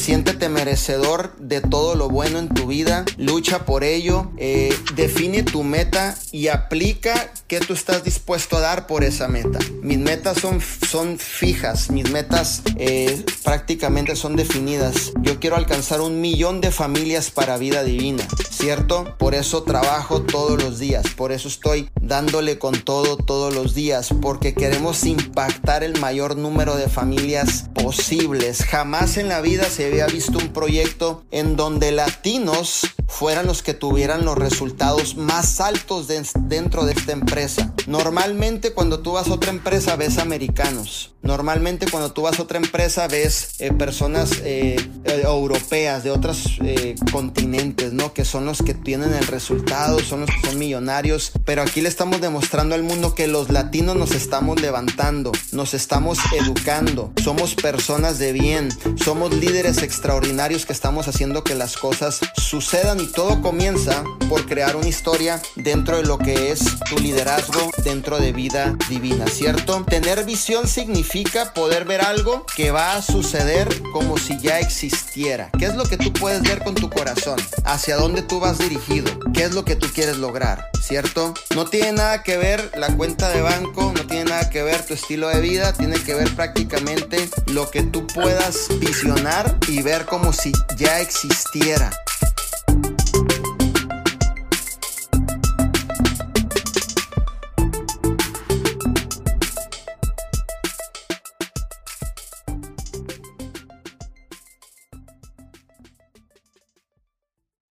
siéntete merecedor de todo lo bueno en tu vida, lucha por ello, eh, define tu meta y aplica qué tú estás dispuesto a dar por esa meta. Mis metas son, son fijas, mis metas eh, prácticamente son definidas. Yo quiero alcanzar un millón de familias para vida divina, ¿cierto? Por eso trabajo todos los días, por eso estoy dándole con todo todos los días, porque queremos impactar el mayor número de familias posibles. Jamás en la vida se había visto un proyecto en donde latinos fueran los que tuvieran los resultados más altos dentro de esta empresa. Normalmente cuando tú vas a otra empresa ves americanos. Normalmente cuando tú vas a otra empresa ves eh, personas eh, eh, europeas de otros continentes, ¿no? Que son los que tienen el resultado, son los que son millonarios. Pero aquí le estamos demostrando al mundo que los latinos nos estamos levantando, nos estamos educando, somos personas de bien, somos líderes extraordinarios que estamos haciendo que las cosas sucedan y todo comienza por crear una historia dentro de lo que es tu liderazgo dentro de vida divina, ¿cierto? Tener visión significa poder ver algo que va a suceder como si ya existiera. ¿Qué es lo que tú puedes ver con tu corazón? ¿Hacia dónde tú vas dirigido? ¿Qué es lo que tú quieres lograr? ¿Cierto? No tiene nada que ver la cuenta de banco, no tiene nada que ver tu estilo de vida, tiene que ver prácticamente lo que tú puedas visionar y ver como si ya existiera.